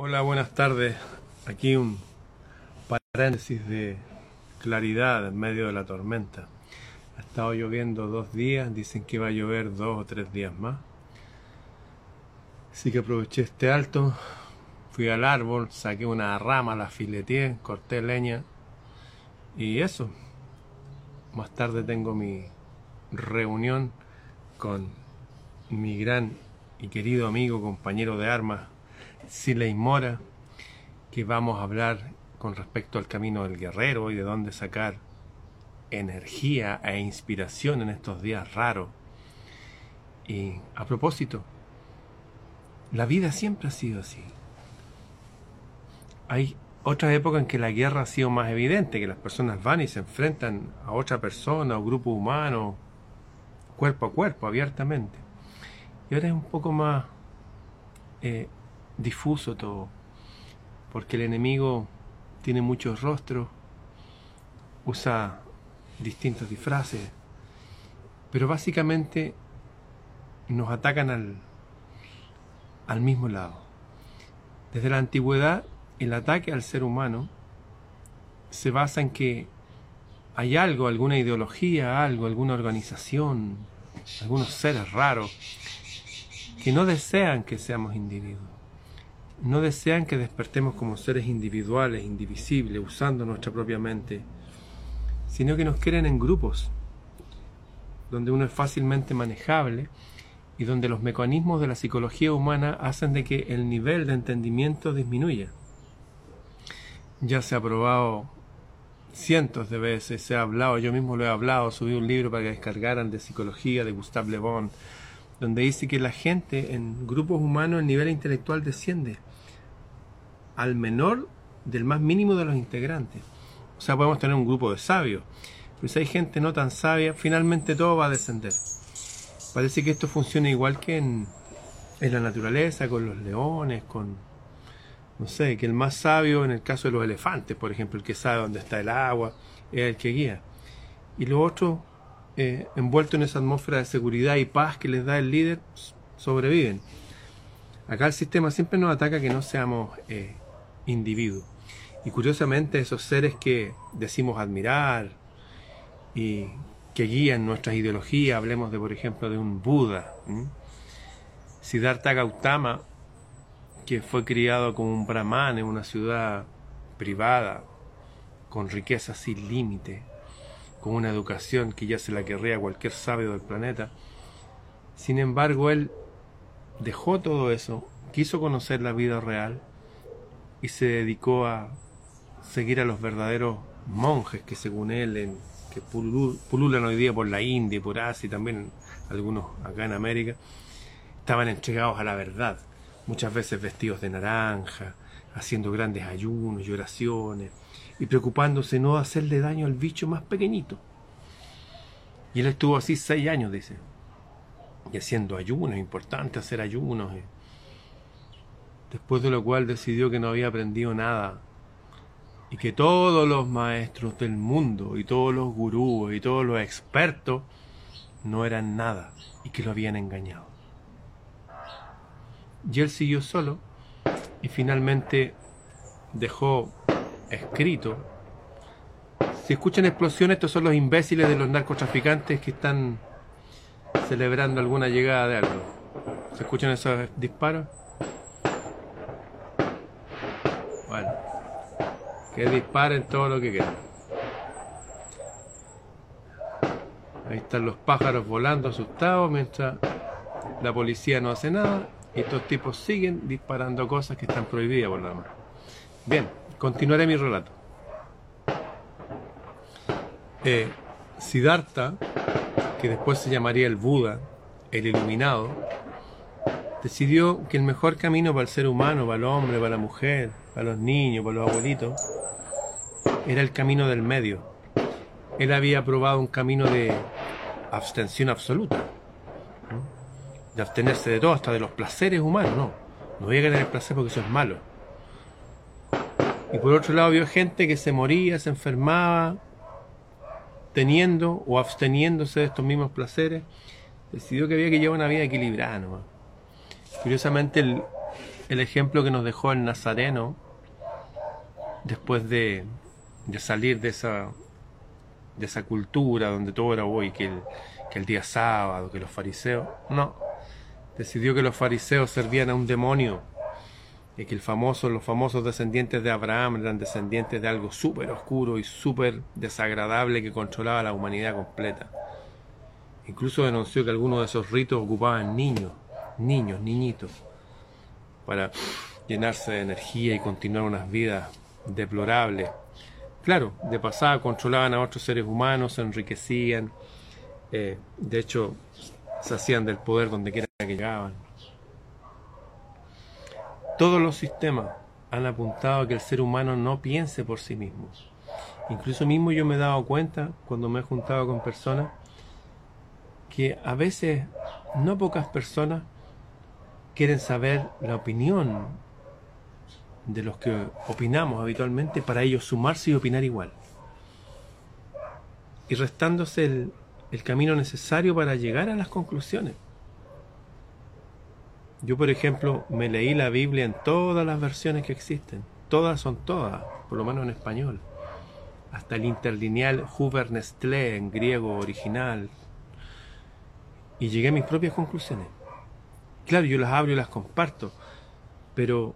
Hola, buenas tardes. Aquí un paréntesis de claridad en medio de la tormenta. Ha estado lloviendo dos días, dicen que va a llover dos o tres días más. Así que aproveché este alto, fui al árbol, saqué una rama, la fileteé, corté leña y eso. Más tarde tengo mi reunión con mi gran y querido amigo, compañero de armas, Siley Mora, que vamos a hablar con respecto al camino del guerrero y de dónde sacar energía e inspiración en estos días raros. Y a propósito, la vida siempre ha sido así. Hay otras épocas en que la guerra ha sido más evidente, que las personas van y se enfrentan a otra persona o grupo humano, cuerpo a cuerpo, abiertamente. Y ahora es un poco más eh, difuso todo, porque el enemigo tiene muchos rostros, usa distintos disfraces, pero básicamente nos atacan al, al mismo lado. Desde la antigüedad, el ataque al ser humano se basa en que hay algo, alguna ideología, algo, alguna organización, algunos seres raros que no desean que seamos individuos no desean que despertemos como seres individuales, indivisibles, usando nuestra propia mente, sino que nos quieren en grupos, donde uno es fácilmente manejable y donde los mecanismos de la psicología humana hacen de que el nivel de entendimiento disminuya. Ya se ha probado cientos de veces, se ha hablado, yo mismo lo he hablado, subí un libro para que descargaran de psicología de Gustave Le Bon, donde dice que la gente en grupos humanos el nivel intelectual desciende al menor del más mínimo de los integrantes. O sea, podemos tener un grupo de sabios, pero si hay gente no tan sabia, finalmente todo va a descender. Parece que esto funciona igual que en, la naturaleza, con los leones, con, no sé, que el más sabio en el caso de los elefantes, por ejemplo, el que sabe dónde está el agua, es el que guía. Y los otros, eh, envueltos en esa atmósfera de seguridad y paz que les da el líder, sobreviven. Acá el sistema siempre nos ataca que no seamos eh, individuo. Y curiosamente esos seres que decimos admirar y que guían nuestras ideologías, hablemos de por ejemplo de un Buda, Siddhartha Gautama, que fue criado como un brahman en una ciudad privada, con riqueza sin límite, con una educación que ya se la querría cualquier sabio del planeta. Sin embargo, él dejó todo eso, quiso conocer la vida real y se dedicó a seguir a los verdaderos monjes que según él en, que pululan hoy día por la India y por Asia y también algunos acá en América estaban entregados a la verdad muchas veces vestidos de naranja haciendo grandes ayunos y oraciones y preocupándose no de hacerle daño al bicho más pequeñito. Y él estuvo así seis años dice y haciendo ayunos, importante hacer ayunos eh después de lo cual decidió que no había aprendido nada y que todos los maestros del mundo y todos los gurús y todos los expertos no eran nada y que lo habían engañado. Y él siguió solo y finalmente dejó escrito. Si escuchan explosiones, estos son los imbéciles de los narcotraficantes que están celebrando alguna llegada de algo. ¿Se escuchan esos disparos? Que disparen todo lo que quieran. Ahí están los pájaros volando asustados mientras la policía no hace nada y estos tipos siguen disparando cosas que están prohibidas por la demás. Bien, continuaré mi relato. Eh, Siddhartha, que después se llamaría el Buda, el iluminado, decidió que el mejor camino para el ser humano, para el hombre, para la mujer, para los niños, para los abuelitos, era el camino del medio. Él había probado un camino de abstención absoluta, de abstenerse de todo, hasta de los placeres humanos, no. No voy a querer el placer porque eso es malo. Y por otro lado vio gente que se moría, se enfermaba, teniendo o absteniéndose de estos mismos placeres. Decidió que había que llevar una vida equilibrada. Curiosamente, el, el ejemplo que nos dejó el Nazareno después de, de salir de esa, de esa cultura donde todo era hoy, que el, que el día sábado, que los fariseos, no, decidió que los fariseos servían a un demonio y que el famoso, los famosos descendientes de Abraham eran descendientes de algo súper oscuro y súper desagradable que controlaba la humanidad completa. Incluso denunció que algunos de esos ritos ocupaban niños, niños, niñitos, para llenarse de energía y continuar unas vidas deplorables. Claro, de pasada controlaban a otros seres humanos, se enriquecían, eh, de hecho se hacían del poder donde quiera que llegaban. Todos los sistemas han apuntado a que el ser humano no piense por sí mismo. Incluso mismo yo me he dado cuenta cuando me he juntado con personas que a veces no pocas personas quieren saber la opinión de los que opinamos habitualmente para ellos sumarse y opinar igual. Y restándose el, camino necesario para llegar a las conclusiones. Yo, por ejemplo, me leí la Biblia en todas las versiones que existen. Todas son todas, por lo menos en español. Hasta el interlineal Huber Nestlé en griego original. Y llegué a mis propias conclusiones. Claro, yo las abro y las comparto, pero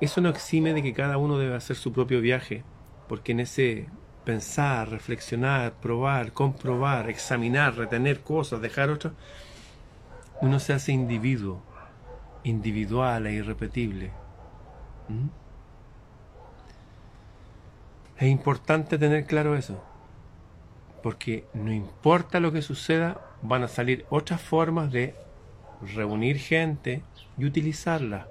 eso no exime de que cada uno debe hacer su propio viaje, porque en ese pensar, reflexionar, probar, comprobar, examinar, retener cosas, dejar otras, uno se hace individuo, individual e irrepetible. ¿Mm? Es importante tener claro eso, porque no importa lo que suceda, van a salir otras formas de reunir gente y utilizarla.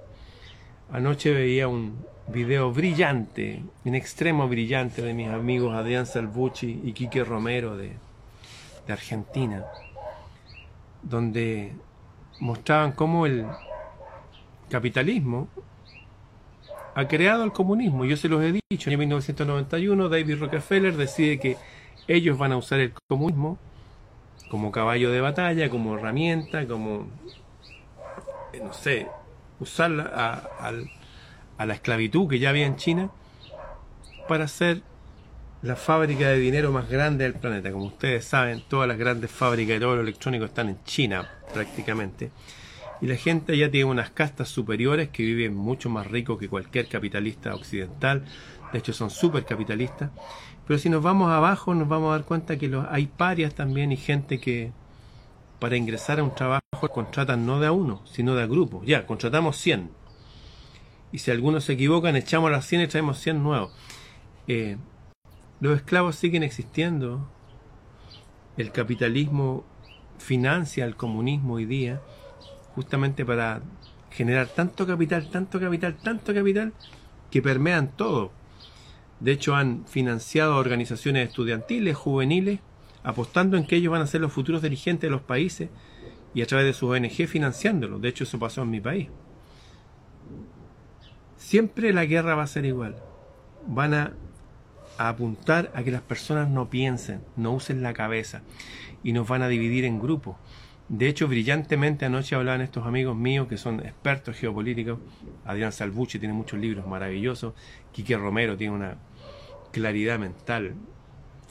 Anoche veía un, video brillante, en extremo brillante, de mis amigos Adrián Salvucci y Quique Romero de, de Argentina, donde mostraban cómo el capitalismo ha creado el comunismo. Yo se los he dicho, en 1991 David Rockefeller decide que ellos van a usar el comunismo como caballo de batalla, como herramienta, como, eh, no sé, usarla al a la esclavitud que ya había en China para hacer la fábrica de dinero más grande del planeta. Como ustedes saben, todas las grandes fábricas de oro electrónico están en China prácticamente. Y la gente ya tiene unas castas superiores que viven mucho más rico que cualquier capitalista occidental. De hecho, son súper capitalistas. Pero si nos vamos abajo, nos vamos a dar cuenta que los, hay parias también y gente que para ingresar a un trabajo contratan no de a uno, sino de a grupos. Ya, contratamos 100 y si algunos se equivocan, echamos las 100 y traemos 100 nuevos. Eh, los esclavos siguen existiendo. El capitalismo financia el comunismo hoy día justamente para generar tanto capital, tanto capital, tanto capital que permean todo. De hecho, han financiado organizaciones estudiantiles, juveniles, apostando en que ellos van a ser los futuros dirigentes de los países y a través de sus ONG financiándolos. De hecho, eso pasó en mi país. Siempre la guerra va a ser igual. Van a, apuntar a que las personas no piensen, no usen la cabeza y nos van a dividir en grupos. De hecho, brillantemente anoche hablaban estos amigos míos que son expertos geopolíticos. Adrián Salvucci tiene muchos libros maravillosos. Quique Romero tiene una claridad mental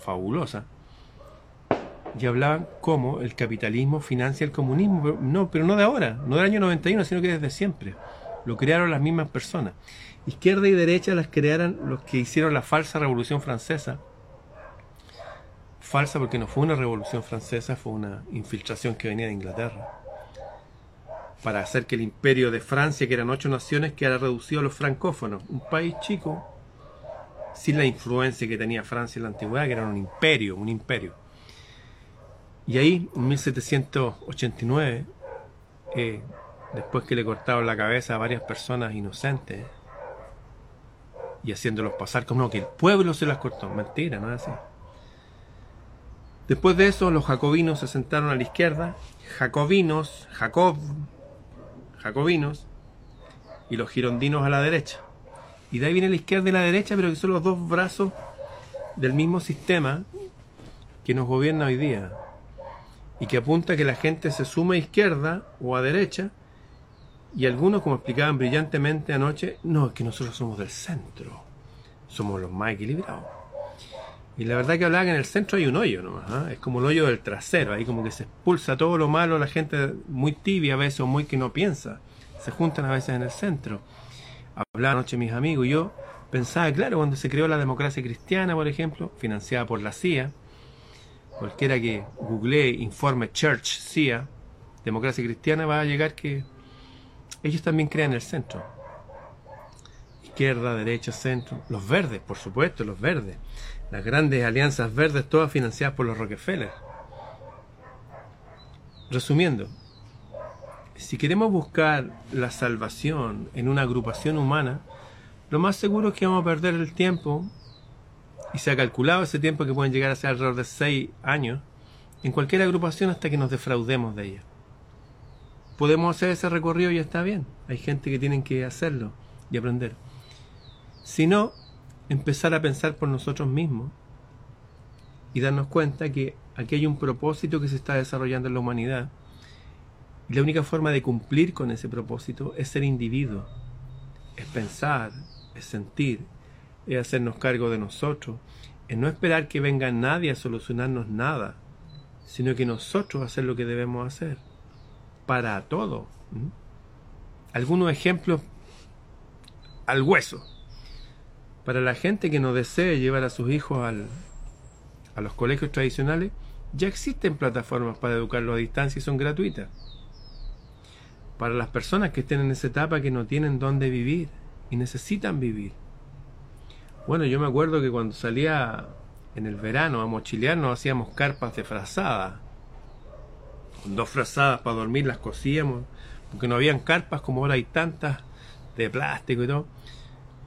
fabulosa. Y hablaban cómo el capitalismo financia el comunismo. No, pero no de ahora, no del año 91, sino que desde siempre lo crearon las mismas personas. Izquierda y derecha las crearon los que hicieron la falsa revolución francesa. Falsa porque no fue una revolución francesa, fue una infiltración que venía de Inglaterra. Para hacer que el imperio de Francia, que eran ocho naciones, quedara reducido a los francófonos. Un país chico, sin la influencia que tenía Francia en la antigüedad, que era un imperio, un imperio. Y ahí, en 1789, eh, después que le cortaron la cabeza a varias personas inocentes y haciéndolos pasar como que el pueblo se las cortó. Mentira, no es así. Después de eso, los jacobinos se sentaron a la izquierda, jacobinos, Jacob, jacobinos, y los girondinos a la derecha. Y de ahí viene la izquierda y la derecha, pero que son los dos brazos del mismo sistema que nos gobierna hoy día. Y que apunta a que la gente se suma a izquierda o a derecha Y algunos, como explicaban brillantemente anoche, no, es que nosotros somos del centro, somos los más equilibrados. Y la verdad que hablaban que en el centro hay un hoyo nomás, ¿ah? es como el hoyo del trasero, ahí como que se expulsa todo lo malo, la gente muy tibia a veces o muy que no piensa, se juntan a veces en el centro. Hablaban anoche mis amigos y yo pensaba, claro, cuando se creó la democracia cristiana, por ejemplo, financiada por la CIA, cualquiera que googlee informe Church CIA, democracia cristiana, va a llegar que ellos también crean el centro. Izquierda, derecha, centro. Los verdes, por supuesto, los verdes. Las grandes alianzas verdes, todas financiadas por los Rockefeller. Resumiendo, si queremos buscar la salvación en una agrupación humana, lo más seguro es que vamos a perder el tiempo, y se ha calculado ese tiempo que pueden llegar a ser alrededor de seis años, en cualquier agrupación hasta que nos defraudemos de ella. Podemos hacer ese recorrido y está bien. Hay gente que tiene que hacerlo y aprender. Si no, empezar a pensar por nosotros mismos y darnos cuenta que aquí hay un propósito que se está desarrollando en la humanidad. Y la única forma de cumplir con ese propósito es ser individuo, es pensar, es sentir, es hacernos cargo de nosotros, es no esperar que venga nadie a solucionarnos nada, sino que nosotros hacer lo que debemos hacer, para todo. Algunos ejemplos al hueso. Para la gente que no desee llevar a sus hijos al, a los colegios tradicionales, ya existen plataformas para educarlos a distancia y son gratuitas. Para las personas que estén en esa etapa que no tienen dónde vivir y necesitan vivir. Bueno, yo me acuerdo que cuando salía en el verano a mochilear nos hacíamos carpas de frazada. Con dos frazadas para dormir las cosíamos, porque no habían carpas como ahora hay tantas de plástico y todo.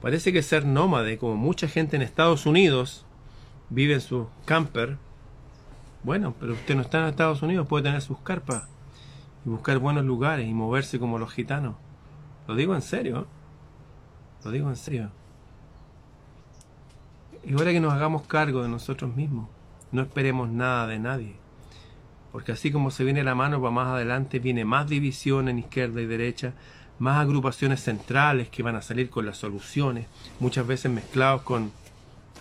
Parece que ser nómade, como mucha gente en Estados Unidos vive en su camper, bueno, pero usted no está en Estados Unidos, puede tener sus carpas y buscar buenos lugares y moverse como los gitanos. Lo digo en serio, ¿eh? lo digo en serio. Y ahora que nos hagamos cargo de nosotros mismos, no esperemos nada de nadie. Porque así como se viene la mano para más adelante, viene más división en izquierda y derecha, más agrupaciones centrales que van a salir con las soluciones, muchas veces mezclados con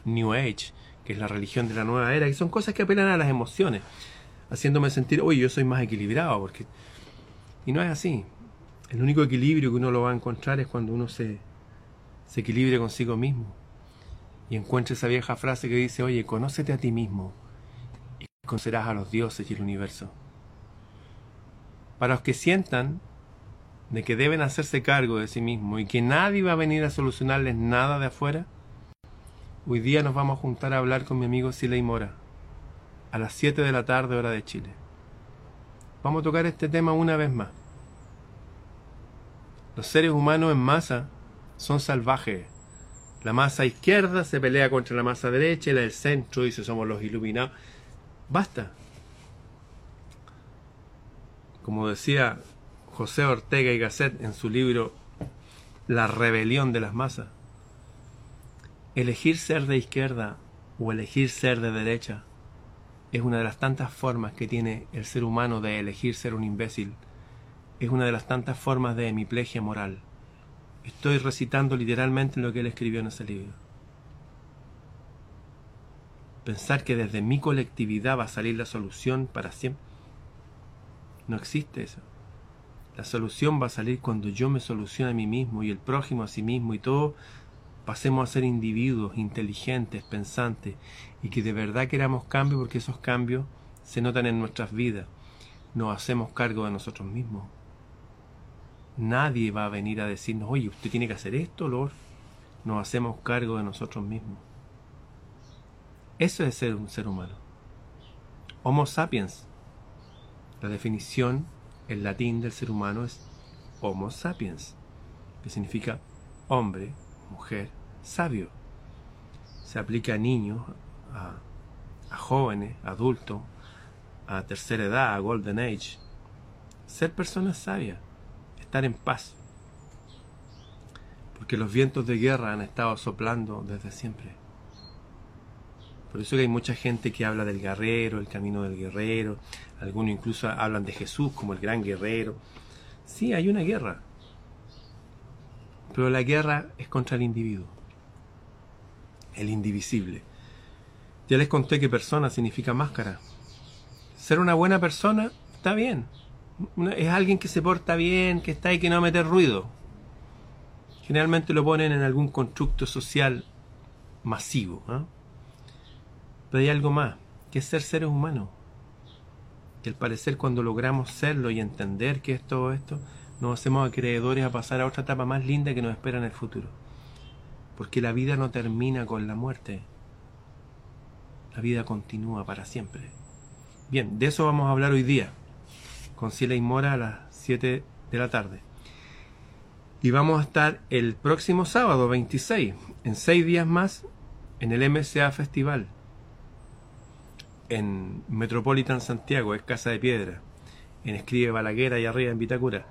New Age, que es la religión de la nueva era, que son cosas que apelan a las emociones, haciéndome sentir, oye, yo soy más equilibrado, porque... Y no es así. El único equilibrio que uno lo va a encontrar es cuando uno se, se equilibre consigo mismo y encuentre esa vieja frase que dice, oye, conócete a ti mismo y conocerás a los dioses y el universo. Para los que sientan de que deben hacerse cargo de sí mismos y que nadie va a venir a solucionarles nada de afuera, hoy día nos vamos a juntar a hablar con mi amigo Siley Mora a las 7 de la tarde hora de Chile. Vamos a tocar este tema una vez más. Los seres humanos en masa son salvajes. La masa izquierda se pelea contra la masa derecha y la del centro dice somos los iluminados. Basta. Como decía José Ortega y Gasset en su libro La rebelión de las masas. Elegir ser de izquierda o elegir ser de derecha es una de las tantas formas que tiene el ser humano de elegir ser un imbécil. Es una de las tantas formas de hemiplegia moral. Estoy recitando literalmente lo que él escribió en ese libro. Pensar que desde mi colectividad va a salir la solución para siempre. No existe eso. La solución va a salir cuando yo me solucione a mí mismo y el prójimo a sí mismo y todo pasemos a ser individuos inteligentes, pensantes y que de verdad queramos cambio porque esos cambios se notan en nuestras vidas. Nos hacemos cargo de nosotros mismos. Nadie va a venir a decirnos, oye, usted tiene que hacer esto, Lord. Nos hacemos cargo de nosotros mismos. Eso es ser un ser humano. Homo sapiens. La definición el latín del ser humano es Homo sapiens, que significa hombre, mujer, sabio. Se aplica a niños, a, jóvenes, adultos, a tercera edad, a golden age. Ser personas sabias, estar en paz. Porque los vientos de guerra han estado soplando desde siempre. Por eso que hay mucha gente que habla del guerrero, el camino del guerrero. Algunos incluso hablan de Jesús como el gran guerrero. Sí, hay una guerra. Pero la guerra es contra el individuo, el indivisible. Ya les conté que persona significa máscara. Ser una buena persona está bien. Es alguien que se porta bien, que está ahí, que no mete ruido. Generalmente lo ponen en algún constructo social masivo. ¿ah? Pero hay algo más, que es ser seres humanos. Y al parecer cuando logramos serlo y entender que es todo esto, nos hacemos acreedores a pasar a otra etapa más linda que nos espera en el futuro. Porque la vida no termina con la muerte. La vida continúa para siempre. Bien, de eso vamos a hablar hoy día, con Ciela y Mora a las 7 de la tarde. Y vamos a estar el próximo sábado 26, en seis días más, en el MCA Festival, en Metropolitan Santiago, es Casa de Piedra, en Escribe Balaguer, y arriba en Vitacura.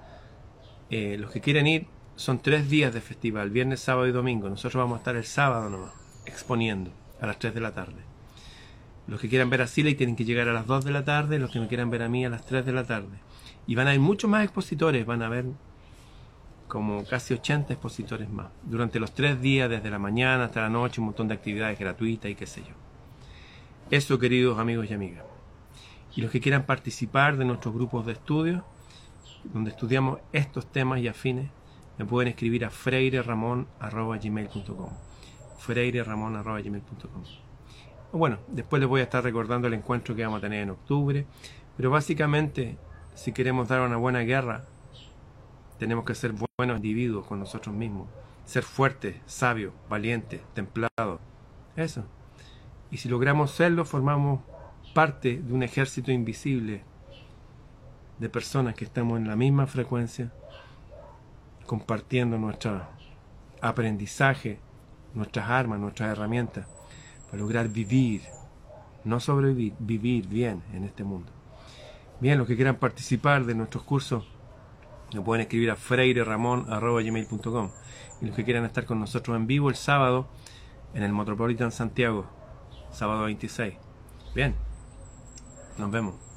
Eh, los que quieren ir son tres días de festival, viernes, sábado y domingo. Nosotros vamos a estar el sábado nomás, exponiendo a las 3 de la tarde. Los que quieran ver a Siley tienen que llegar a las 2 de la tarde, los que me quieran ver a mí a las 3 de la tarde. Y van a ir muchos más expositores, van a haber como casi 80 expositores más. Durante los tres días, desde la mañana hasta la noche, un montón de actividades gratuitas y qué sé yo. Eso, queridos amigos y amigas. Y los que quieran participar de nuestros grupos de estudio, donde estudiamos estos temas y afines, me pueden escribir a freireramon.gmail.com freireramon.gmail.com Bueno, después les voy a estar recordando el encuentro que vamos a tener en octubre, pero básicamente, si queremos dar una buena guerra, tenemos que ser buenos individuos con nosotros mismos, ser fuertes, sabios, valientes, templados. Eso. Y si logramos serlo, formamos parte de un ejército invisible de personas que estamos en la misma frecuencia, compartiendo nuestro aprendizaje, nuestras armas, nuestras herramientas, para lograr vivir, no sobrevivir, vivir bien en este mundo. Bien, los que quieran participar de nuestros cursos, me pueden escribir a freireramon.com y los que quieran estar con nosotros en vivo el sábado en el Metropolitan Santiago sábado 26. Bien, nos vemos.